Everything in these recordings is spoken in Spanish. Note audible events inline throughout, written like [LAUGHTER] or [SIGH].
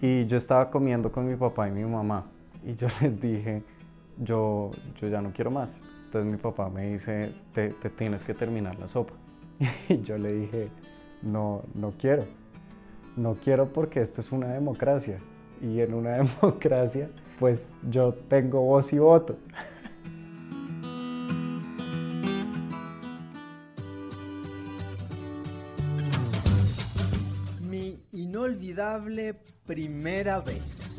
Y yo estaba comiendo con mi papá y mi mamá y yo [LAUGHS] les dije, yo, yo ya no quiero más. Entonces mi papá me dice, te, tienes que terminar la sopa. [LAUGHS] Y yo le dije, no, no quiero. No quiero porque esto es una democracia. Y en una [LAUGHS] democracia, pues yo tengo voz y voto. Inolvidable primera vez.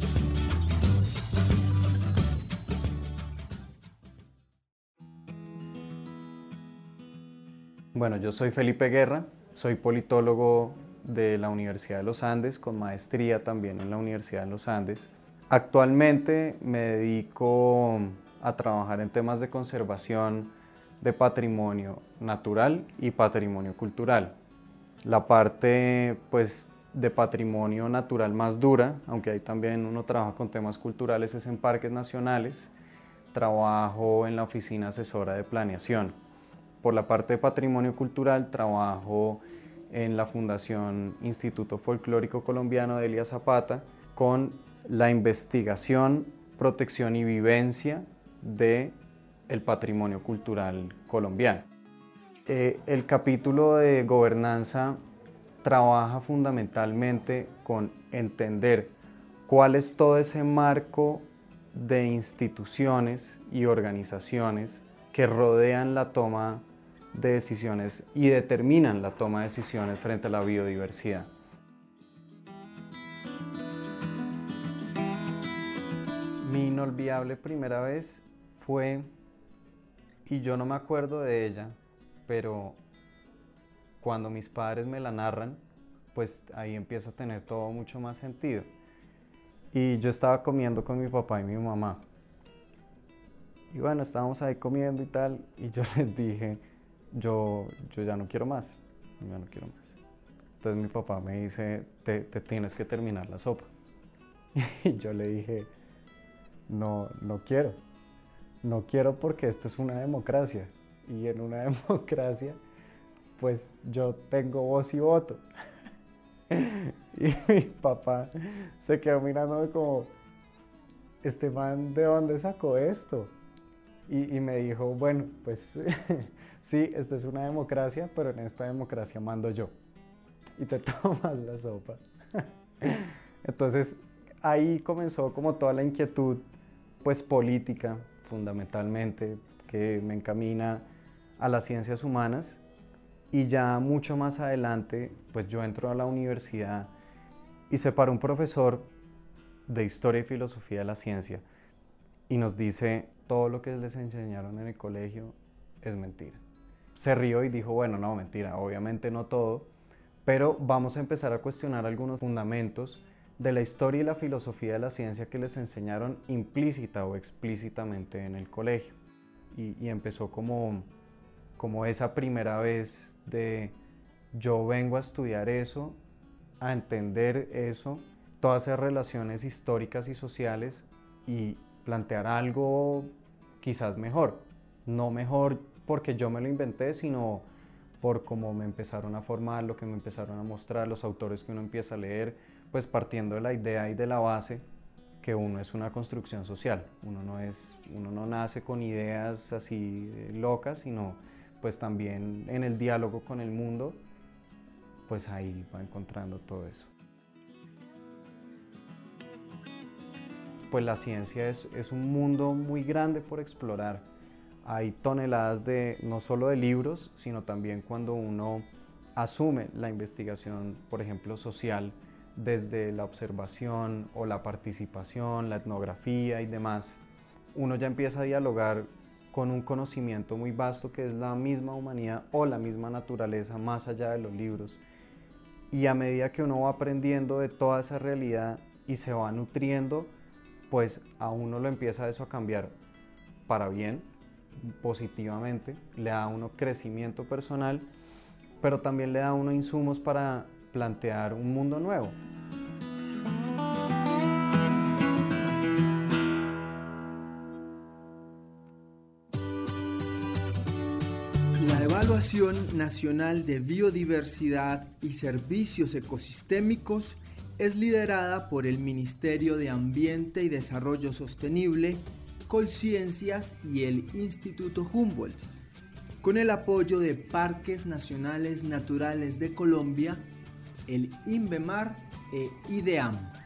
Bueno, yo soy Felipe Guerra, soy politólogo de la Universidad de los Andes, con maestría también en la Universidad de los Andes. Actualmente me dedico a trabajar en temas de conservación de patrimonio natural y patrimonio cultural. La parte pues de patrimonio natural más dura, aunque ahí también uno trabaja con temas culturales, es en parques nacionales. Trabajo en la oficina asesora de planeación. Por la parte de patrimonio cultural trabajo en la Fundación Instituto Folclórico Colombiano de Elia Zapata con la investigación, protección y vivencia de el patrimonio cultural colombiano. Eh, el capítulo de gobernanza trabaja fundamentalmente con entender cuál es todo ese marco de instituciones y organizaciones que rodean la toma de decisiones y determinan la toma de decisiones frente a la biodiversidad. Mi inolvidable primera vez fue, y yo no me acuerdo de ella, pero cuando mis padres me la narran, pues ahí empieza a tener todo mucho más sentido. Y yo estaba comiendo con mi papá y mi mamá. Y bueno, estábamos ahí comiendo y tal, y yo [LAUGHS] les dije, yo, yo ya no quiero más, ya no quiero más. Entonces mi papá me dice, te, tienes que terminar la sopa. [LAUGHS] Y yo le dije, no, no quiero. No quiero porque esto es una democracia. Y en una [LAUGHS] democracia, pues yo tengo voz y voto. [LAUGHS] Y mi papá se quedó mirándome como, este man, ¿de dónde sacó esto? Y, y me dijo, bueno, pues [LAUGHS] sí, esta es una democracia, pero en esta democracia mando yo. Y te [LAUGHS] tomas la sopa. Entonces ahí comenzó como toda la inquietud, pues política, fundamentalmente, que me encamina a las ciencias humanas. Y ya mucho más adelante, pues yo entro a la universidad y se para un profesor de historia y filosofía de la ciencia y nos dice todo lo que les enseñaron en el colegio es mentira se rió y dijo, bueno, no, mentira, obviamente no todo, pero vamos a empezar a cuestionar algunos fundamentos de la historia y la filosofía de la ciencia que les enseñaron implícita o explícitamente en el colegio. Y, empezó como, como esa primera vez de yo vengo a estudiar eso, a entender eso, todas esas relaciones históricas y sociales y plantear algo quizás mejor. No mejor porque yo me lo inventé, sino por cómo me empezaron a formar, lo que me empezaron a mostrar, los autores que uno empieza a leer, pues partiendo de la idea y de la base que uno es una construcción social, uno no, es, uno no nace con ideas así locas, sino pues también en el diálogo con el mundo, pues ahí va encontrando todo eso. Pues la ciencia es, es un mundo muy grande por explorar hay toneladas de no solo de libros, sino también cuando uno asume la investigación, por ejemplo, social, desde la observación o la participación, la etnografía y demás, uno ya empieza a dialogar con un conocimiento muy vasto que es la misma humanidad o la misma naturaleza más allá de los libros. Y a medida que uno va aprendiendo de toda esa realidad y se va nutriendo, pues a uno lo empieza eso a cambiar para bien positivamente, le da a uno crecimiento personal, pero también le da a uno insumos para plantear un mundo nuevo. La Evaluación Nacional de Biodiversidad y Servicios Ecosistémicos es liderada por el Ministerio de Ambiente y Desarrollo Sostenible, Colciencias y el Instituto Humboldt, con el apoyo de Parques Nacionales Naturales de Colombia, el INVEMAR e IDEAM.